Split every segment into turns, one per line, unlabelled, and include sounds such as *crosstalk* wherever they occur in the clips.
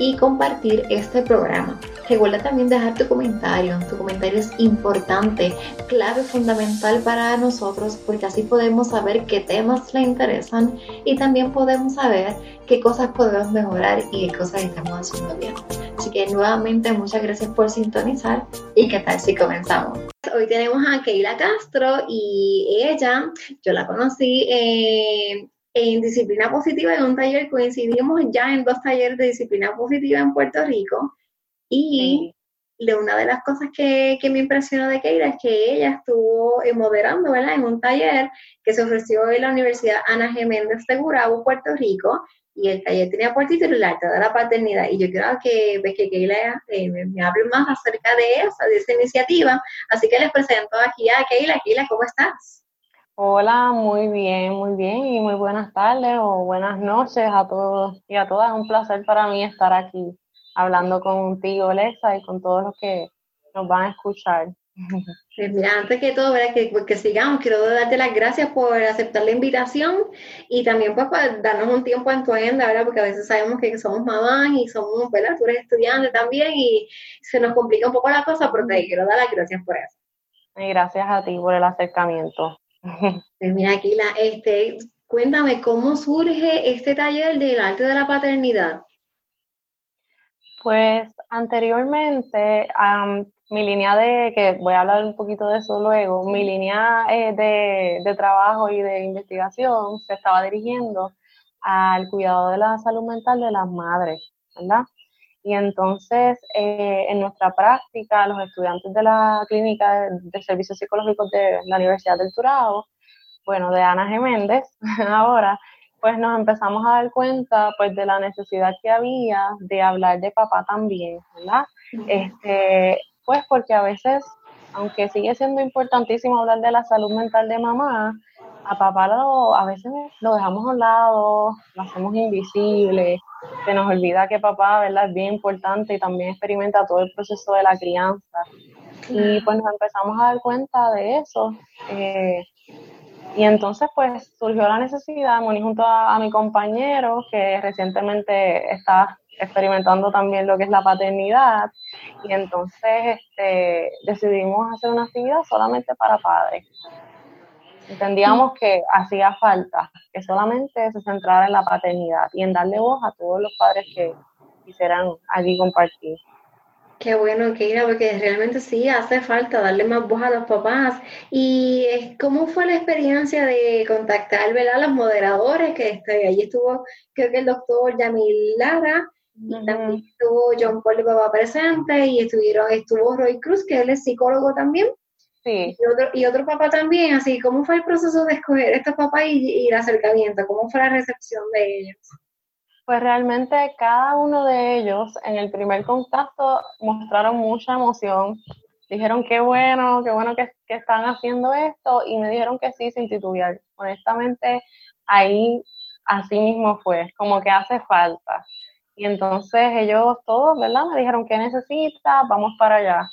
y compartir este programa. Recuerda también dejar tu comentario. Tu comentario es importante, clave, fundamental para nosotros porque así podemos saber qué temas le interesan y también podemos saber qué cosas podemos mejorar y qué cosas estamos haciendo bien. Así que nuevamente muchas gracias por sintonizar y qué tal si comenzamos. Hoy tenemos a Keila Castro y ella, yo la conocí eh, en disciplina positiva en un taller, coincidimos ya en dos talleres de disciplina positiva en Puerto Rico y una de las cosas que, me impresionó de Keira es que ella estuvo eh, moderando ¿verdad? en un taller que se ofreció en la Universidad Ana Geméndez de Gurabo, Puerto Rico, y el taller tenía por título el arte de la paternidad. Y yo creo que, que Keila eh, me, hable más acerca de esa, de esa iniciativa. Así que les presento aquí a Keila. Keila, ¿cómo estás?
Hola, muy bien, muy bien y muy buenas tardes o buenas noches a todos y a todas. Es un placer para mí estar aquí hablando contigo, Lexa, y con todos los que nos van a escuchar. *laughs*
Pues mira, antes que todo, Que, que, sigamos, quiero darte las gracias por aceptar la invitación y también pues por darnos un tiempo en tu agenda, ¿verdad? Porque a veces sabemos que somos mamás y somos, ¿verdad? Tú eres estudiante también y se nos complica un poco la cosa, pero te quiero dar las gracias por eso.
Y gracias a ti por el acercamiento.
Pues mira, Aquila, este, cuéntame, ¿cómo surge este taller del arte de la paternidad?
Pues anteriormente, mi línea de, que voy a hablar un poquito de eso luego, mi línea eh, de, de, trabajo y de investigación se estaba dirigiendo al cuidado de la salud mental de las madres, ¿verdad? Y entonces, eh, en nuestra práctica, los estudiantes de la clínica de, servicios psicológicos de la Universidad del Turao, bueno, de Ana Geméndez, *laughs* ahora, pues nos empezamos a dar cuenta pues de la necesidad que había de hablar de papá también, ¿verdad? Este, pues porque a veces, aunque sigue siendo importantísimo hablar de la salud mental de mamá, a papá lo, a veces lo dejamos a un lado, lo hacemos invisible, se nos olvida que papá, ¿verdad? Es bien importante y también experimenta todo el proceso de la crianza. Y pues nos empezamos a dar cuenta de eso. Eh, y entonces pues surgió la necesidad, me junto a, mi compañero que recientemente está experimentando también lo que es la paternidad y entonces este, decidimos hacer una actividad solamente para padres. Entendíamos que hacía falta que solamente se centrara en la paternidad y en darle voz a todos los padres que quisieran allí compartir.
Qué bueno, Keira, porque realmente sí hace falta darle más voz a los papás. ¿Y cómo fue la experiencia de contactar a los moderadores? Que este, allí estuvo, creo que el doctor Yamil Lara, y también estuvo John Paul Papá presente, y estuvieron, estuvo Roy Cruz, que él es psicólogo también. Sí. Y otro, y otro papá también, así, ¿cómo fue el proceso de escoger estos papás y, el acercamiento? ¿Cómo fue la recepción de ellos?
Pues realmente cada uno de ellos en el primer contacto mostraron mucha emoción. Dijeron qué bueno, qué bueno que, que están haciendo esto y me dijeron que sí sin titubear. Honestamente, ahí así mismo fue, como que hace falta. Y entonces ellos todos, ¿verdad? Me dijeron, ¿qué necesitas? Vamos para allá.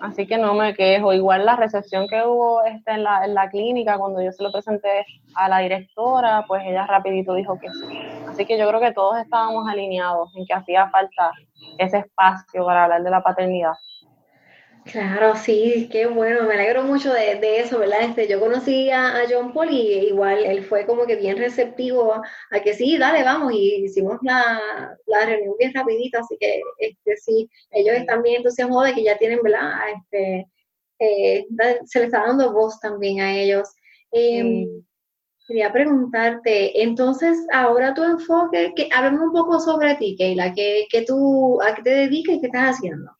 Así que no me quejo. Igual la recepción que hubo este, en, la, en la clínica, cuando yo se lo presenté a la directora, pues ella rapidito dijo que sí. Así que yo creo que todos estábamos alineados en que hacía falta ese espacio para hablar de la paternidad.
Claro, sí, qué bueno, me alegro mucho de, eso, ¿verdad? Este, yo conocí a, John Paul y igual él fue como que bien receptivo a, que sí, dale, vamos, y hicimos la, reunión bien rapidito, así que este, sí, ellos están bien entusiasmados de que ya tienen, ¿verdad? Este, eh, se les está dando voz también a ellos. Em, quería preguntarte, entonces, ahora tu enfoque, que, háblame un poco sobre ti, Keila, que, que tú, ¿a qué te dedicas y qué estás haciendo?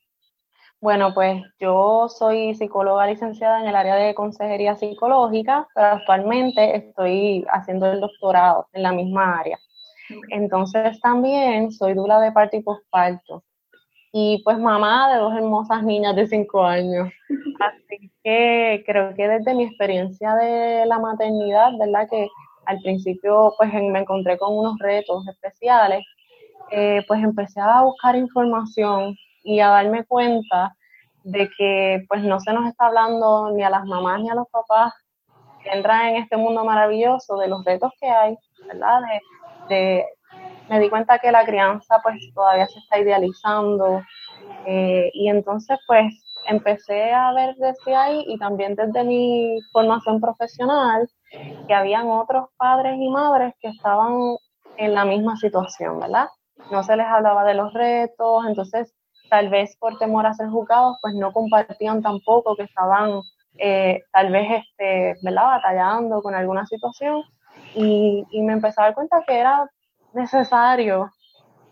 Bueno, pues yo soy psicóloga licenciada en el área de consejería psicológica, pero actualmente estoy haciendo el doctorado en la misma área. Entonces también soy dula de parto y posparto. Y pues mamá de dos hermosas niñas de cinco años. *laughs* Así que creo que desde mi experiencia de la maternidad, ¿verdad? Que al principio pues me encontré con unos retos especiales, eh, pues empecé a buscar información y a darme cuenta de que pues no se nos está hablando ni a las mamás ni a los papás que entran en este mundo maravilloso de los retos que hay, ¿verdad? De, me di cuenta que la crianza pues todavía se está idealizando eh, y entonces pues empecé a ver desde ahí y también desde mi formación profesional que habían otros padres y madres que estaban en la misma situación, ¿verdad? No se les hablaba de los retos, entonces tal vez por temor a ser juzgados, pues no compartían tampoco que estaban eh, tal vez este, ¿verdad? batallando con alguna situación y, me empecé a dar cuenta que era necesario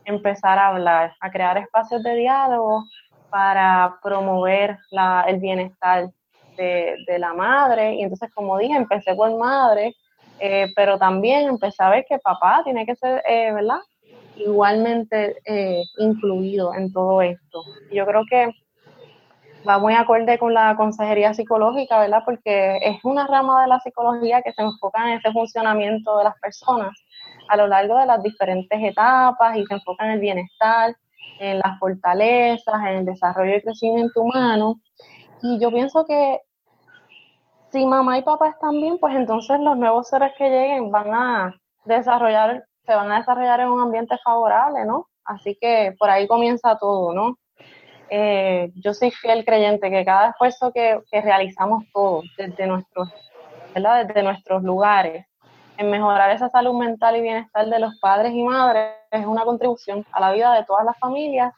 empezar a hablar, a crear espacios de diálogo para promover la, el bienestar de, la madre. Y entonces, como dije, empecé por madre, eh, pero también empecé a ver que papá tiene que ser, eh, ¿verdad? Igualmente eh, incluido en todo esto. Yo creo que va muy acorde con la consejería psicológica, ¿verdad? Porque es una rama de la psicología que se enfoca en ese funcionamiento de las personas a lo largo de las diferentes etapas y se enfoca en el bienestar, en las fortalezas, en el desarrollo y crecimiento humano. Y yo pienso que si mamá y papá están bien, pues entonces los nuevos seres que lleguen van a desarrollar se van a desarrollar en un ambiente favorable, ¿no? Así que por ahí comienza todo, ¿no? Eh, yo soy fiel creyente que cada esfuerzo que, realizamos todos desde nuestros, ¿verdad? desde nuestros lugares en mejorar esa salud mental y bienestar de los padres y madres es una contribución a la vida de todas las familias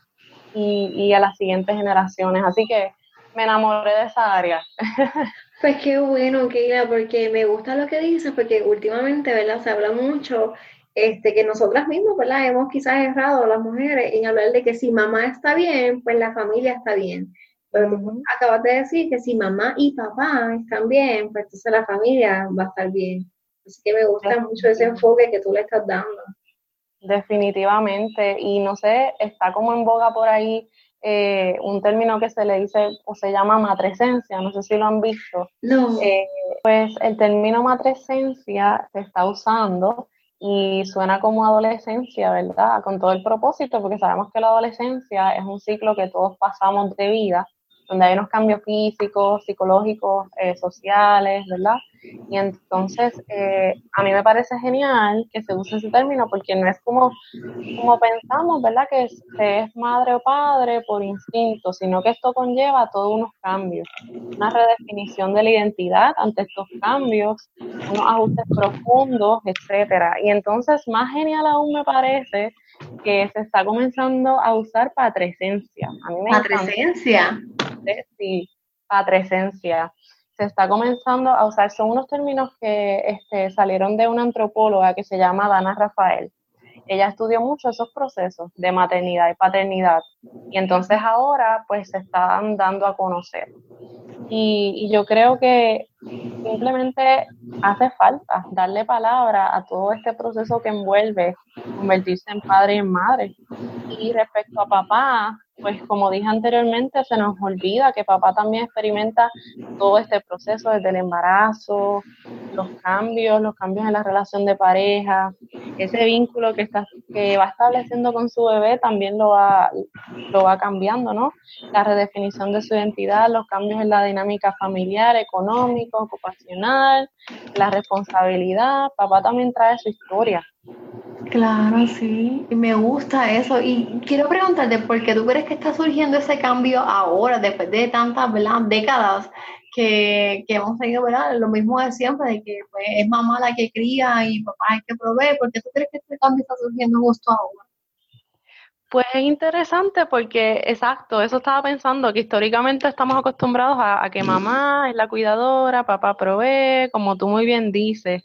y, y a las siguientes generaciones. Así que me enamoré de esa área. *laughs*
Pues qué bueno, Keila, porque me gusta lo que dices, porque últimamente, ¿verdad? Se habla mucho este, que nosotras mismas, ¿verdad? Hemos quizás errado las mujeres en hablar de que si mamá está bien, pues la familia está bien. Pero tú acabas de decir que si mamá y papá están bien, pues entonces la familia va a estar bien. Así que me gusta mucho ese enfoque que tú le estás dando.
Definitivamente. Y no sé, está como en boga por ahí eh, un término que se le dice o se llama matresencia, no sé si lo han visto.
No.
Eh, pues el término matresencia se está usando y suena como adolescencia, ¿verdad? Con todo el propósito, porque sabemos que la adolescencia es un ciclo que todos pasamos de vida donde hay unos cambios físicos, psicológicos, eh, sociales, ¿verdad? Y entonces, eh, a mí me parece genial que se use ese término porque no es como, como pensamos, ¿verdad? Que se es madre o padre por instinto, sino que esto conlleva todos unos cambios, una redefinición de la identidad ante estos cambios, unos ajustes profundos, etcétera. Y entonces, más genial aún me parece que se está comenzando a usar patresencia. A mí sí, patresencia. Se está comenzando a usar, son unos términos que este, salieron de una antropóloga que se llama Dana Rafael. Ella estudió mucho esos procesos de maternidad y paternidad y entonces ahora pues se están dando a conocer. Y, yo creo que simplemente hace falta darle palabra a todo este proceso que envuelve convertirse en padre y en madre. Y respecto a papá, pues como dije anteriormente, se nos olvida que papá también experimenta todo este proceso desde el embarazo, los cambios, los cambios en la relación de pareja, ese vínculo que, está, que va estableciendo con su bebé también lo va, lo va cambiando, ¿no? La redefinición de su identidad, los cambios en la dinámica familiar, económico, ocupacional, la responsabilidad, papá también trae su historia
Claro, sí, me gusta eso. Y quiero preguntarte, ¿por qué tú crees que está surgiendo ese cambio ahora, después de tantas décadas que, que, hemos tenido ¿verdad? lo mismo de siempre, de que pues, es mamá la que cría y papá hay que proveer? ¿Por qué tú crees que este cambio está surgiendo justo ahora?
Pues es interesante porque, exacto, eso estaba pensando, que históricamente estamos acostumbrados a, que mamá es la cuidadora, papá provee, como tú muy bien dices,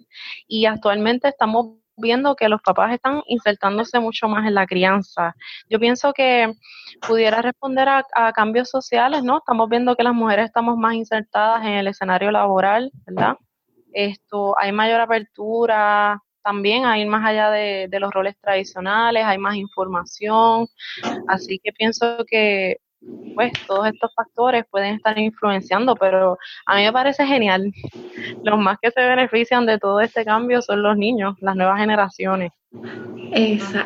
y actualmente estamos viendo que los papás están insertándose mucho más en la crianza. Yo pienso que pudiera responder a, cambios sociales, ¿no? Estamos viendo que las mujeres estamos más insertadas en el escenario laboral, ¿verdad? Esto, hay mayor apertura también a ir más allá de, los roles tradicionales, hay más información, así que pienso que pues todos estos factores pueden estar influenciando, pero a mí me parece genial. Los más que se benefician de todo este cambio son los niños, las nuevas generaciones.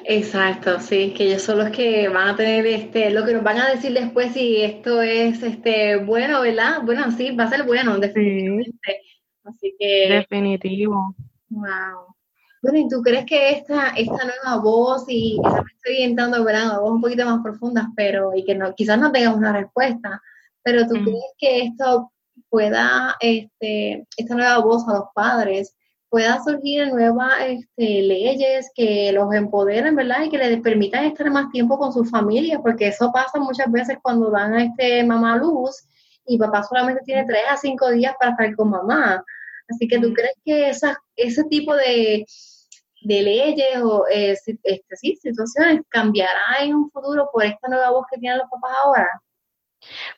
exacto, sí, que ellos son los que van a tener este, lo que nos van a decir después si esto es este bueno, ¿verdad? Bueno, sí, va a ser bueno, definitivamente. Así que.
Definitivo.
Wow. Bueno, ¿y tú crees que esta, esta nueva voz, y quizás me estoy orientando a voz un poquito más profundas, pero, y que no, quizás no tengamos una respuesta, pero tú crees que esto pueda, este, esta nueva voz a los padres, pueda surgir nuevas este, leyes que los empoderen, ¿verdad? Y que les permitan estar más tiempo con sus familias, porque eso pasa muchas veces cuando dan a este mamá luz y papá solamente tiene tres a cinco días para estar con mamá. Así que tú crees que esa, ese tipo de, de leyes o eh, este, sí, situaciones cambiará en un futuro por esta nueva voz que tienen los papás ahora?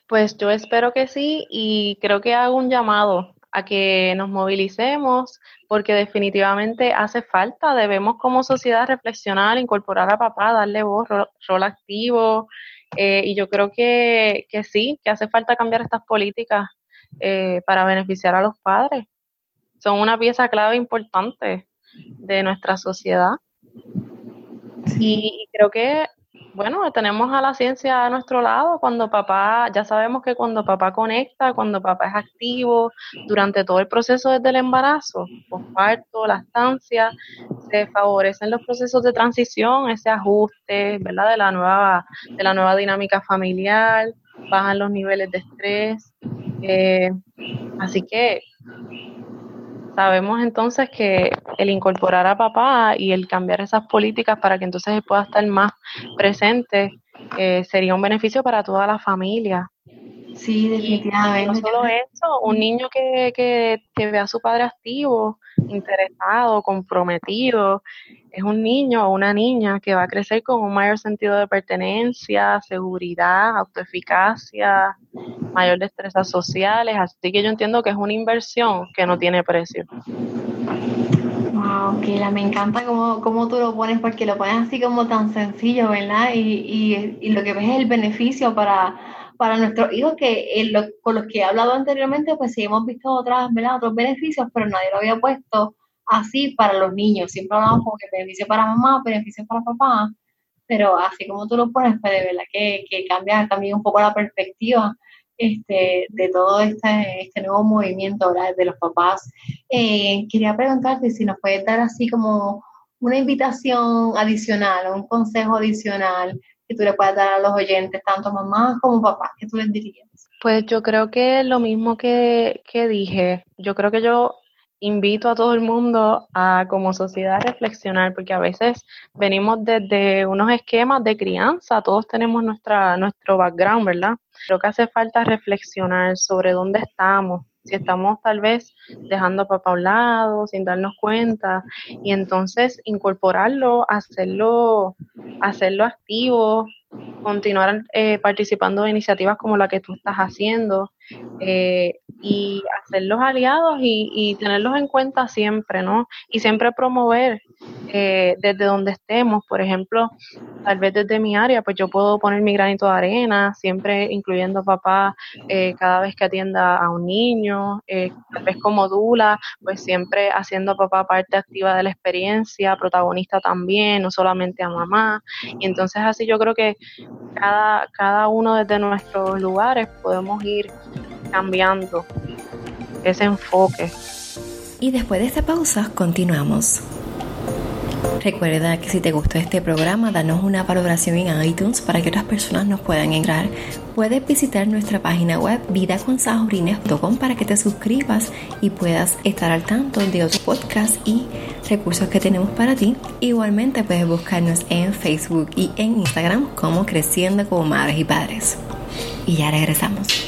Pues yo espero que sí y creo que hago un llamado a que nos movilicemos porque definitivamente hace falta, debemos como sociedad reflexionar, incorporar a papá, darle voz, rol, activo eh, y yo creo que, que, sí, que hace falta cambiar estas políticas eh, para beneficiar a los padres. Son una pieza clave importante de nuestra sociedad. Y creo que, bueno, tenemos a la ciencia a nuestro lado cuando papá, ya sabemos que cuando papá conecta, cuando papá es activo, durante todo el proceso desde el embarazo, posparto, lactancia, se favorecen los procesos de transición, ese ajuste, ¿verdad? De la nueva, de la nueva dinámica familiar, bajan los niveles de estrés. Eh, así que sabemos entonces que el incorporar a papá y el cambiar esas políticas para que entonces él pueda estar más presente eh, sería un beneficio para toda la familia.
Sí, definitivamente.
no solo eso, un niño que, que, que ve a su padre activo, interesado, comprometido, es un niño o una niña que va a crecer con un mayor sentido de pertenencia, seguridad, autoeficacia, mayor destrezas sociales. Así que yo entiendo que es una inversión que no tiene precio.
Wow, Kila, me encanta cómo, cómo, tú lo pones, porque lo pones así como tan sencillo, ¿verdad? Y, y, y lo que ves es el beneficio para, para nuestros hijos, que con los que he hablado anteriormente, pues sí hemos visto otras, ¿verdad? otros beneficios, pero nadie lo había puesto así para los niños. Siempre hablamos como que beneficio para mamá, beneficio para papá, pero así como tú lo pones, pues de verdad que, que cambia también un poco la perspectiva este, de todo este, este nuevo movimiento de los papás. Eh, quería preguntarte si nos puedes dar así como una invitación adicional, un consejo adicional que tú le puedas dar a los oyentes, tanto mamá como papá, que tú les dirías.
Pues yo creo que lo mismo que, que dije, yo creo que yo invito a todo el mundo a como sociedad reflexionar, porque a veces venimos desde unos esquemas de crianza, todos tenemos nuestra, nuestro background, ¿verdad? Creo que hace falta reflexionar sobre dónde estamos, si estamos tal vez dejando a papá a un lado, sin darnos cuenta, y entonces incorporarlo, hacerlo, hacerlo activo, continuar eh, participando de iniciativas como la que tú estás haciendo eh, y hacerlos aliados y, y, tenerlos en cuenta siempre, ¿no? Y siempre promover eh, desde donde estemos, por ejemplo, tal vez desde mi área, pues yo puedo poner mi granito de arena, siempre incluyendo papá cada vez que atienda a un niño, tal vez como Dula, pues siempre haciendo a papá parte activa de la experiencia, protagonista también, no solamente a mamá. Y entonces así yo creo que cada, cada uno desde nuestros lugares podemos ir cambiando ese enfoque.
Y después de esta pausa continuamos.
Recuerda que si te gustó este programa, danos una valoración en iTunes para que otras personas nos puedan entrar. Puedes visitar nuestra página web vidaconsajorines.com para que te suscribas y puedas estar al tanto de otros podcasts y recursos que tenemos para ti. Igualmente puedes buscarnos en Facebook y en Instagram como Creciendo como Madres y Padres. Y ya regresamos.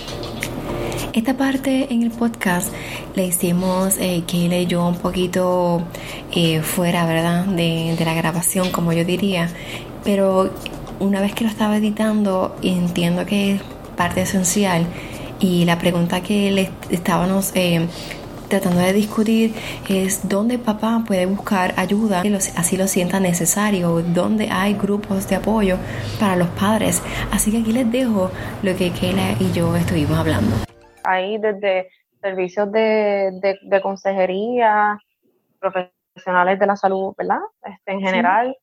Esta parte en el podcast le hicimos eh, Kayla y yo un poquito eh, fuera, ¿verdad? De, de la grabación, como yo diría. Pero una vez que lo estaba editando, entiendo que es parte esencial. Y la pregunta que le estábamos eh, tratando de discutir es dónde papá puede buscar ayuda, así lo sienta necesario, dónde hay grupos de apoyo para los padres. Así que aquí les dejo lo que Kayla y yo estuvimos hablando.
Ahí desde servicios de, de, consejería, profesionales de la salud, ¿verdad? Este, en general,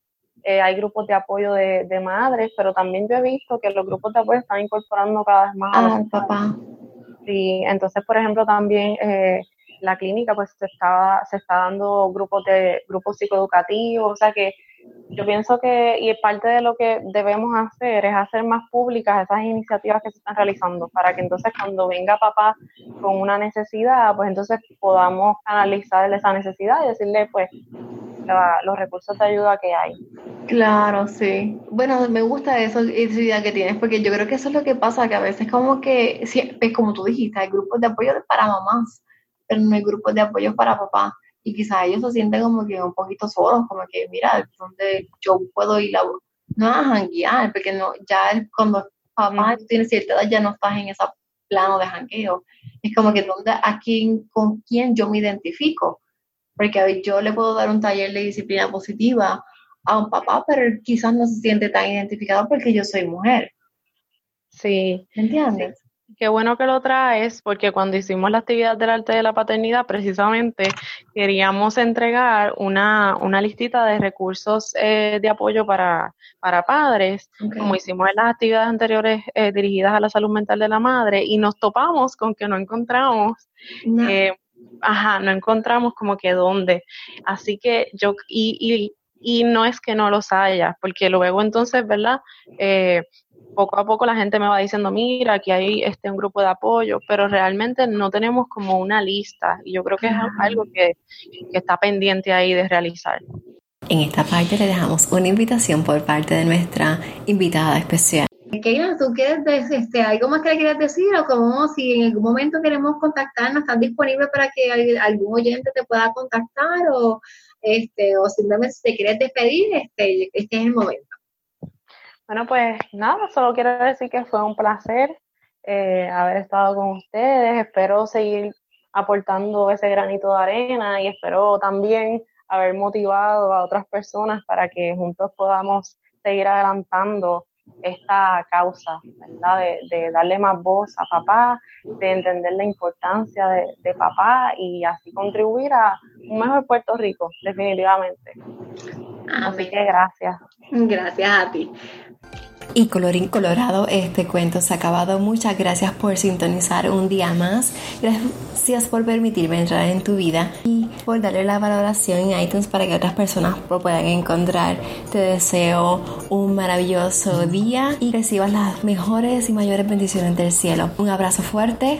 eh, hay grupos de apoyo de, de, madres, pero también yo he visto que los grupos de apoyo están incorporando cada vez más
a los papá.
Sí, entonces, por ejemplo, también eh, la clínica, pues se está, se está dando grupos de grupos psicoeducativos, o sea que yo pienso que, y parte de lo que debemos hacer es hacer más públicas esas iniciativas que se están realizando, para que entonces cuando venga papá con una necesidad, pues entonces podamos analizar esa necesidad y decirle, pues, los recursos de ayuda que hay.
Claro, sí. Bueno, me gusta eso, esa idea que tienes, porque yo creo que eso es lo que pasa, que a veces como que, es como tú dijiste, hay grupos de apoyo para mamás, pero no hay grupos de apoyo para papá y quizás ellos se sienten como que un poquito solos, como que, mira, donde yo puedo ir a, no a janguear, porque no, ya cuando papá tiene cierta edad ya no estás en ese plano de jangueo. Es como que donde, a quién, con quién yo me identifico. Porque yo le puedo dar un taller de disciplina positiva a un papá, pero quizás no se siente tan identificado porque yo soy mujer.
Sí.
¿Me entiendes?
Qué bueno que lo traes, porque cuando hicimos la actividad del arte de la paternidad, precisamente queríamos entregar una, una listita de recursos eh, de apoyo para, para padres, como hicimos en las actividades anteriores eh, dirigidas a la salud mental de la madre, y nos topamos con que no encontramos, eh, ajá, no encontramos como que dónde. Así que yo, y, y, y no es que no los haya, porque luego entonces, ¿verdad? Eh, poco a poco la gente me va diciendo, mira, aquí hay este, un grupo de apoyo, pero realmente no tenemos como una lista y yo creo que es algo que, está pendiente ahí de realizar.
En esta parte le dejamos una invitación por parte de nuestra invitada especial. Keila, ¿tú quieres decir este, algo más que le quieras decir o como si en algún momento queremos contactarnos, estás disponible para que algún oyente te pueda contactar o, este, o simplemente si te quieres despedir, este, este es el momento.
Bueno, pues nada, solo quiero decir que fue un placer eh, haber estado con ustedes. Espero seguir aportando ese granito de arena y espero también haber motivado a otras personas para que juntos podamos seguir adelantando esta causa, ¿verdad? De, darle más voz a papá, de entender la importancia de, de, papá y así contribuir a un mejor Puerto Rico, definitivamente. Así que gracias.
Gracias a ti. Y colorín colorado, este cuento se ha acabado. Muchas gracias por sintonizar un día más. Gracias por permitirme entrar en tu vida y por darle la valoración en iTunes para que otras personas lo puedan encontrar. Te deseo un maravilloso día y recibas las mejores y mayores bendiciones del cielo. Un abrazo fuerte.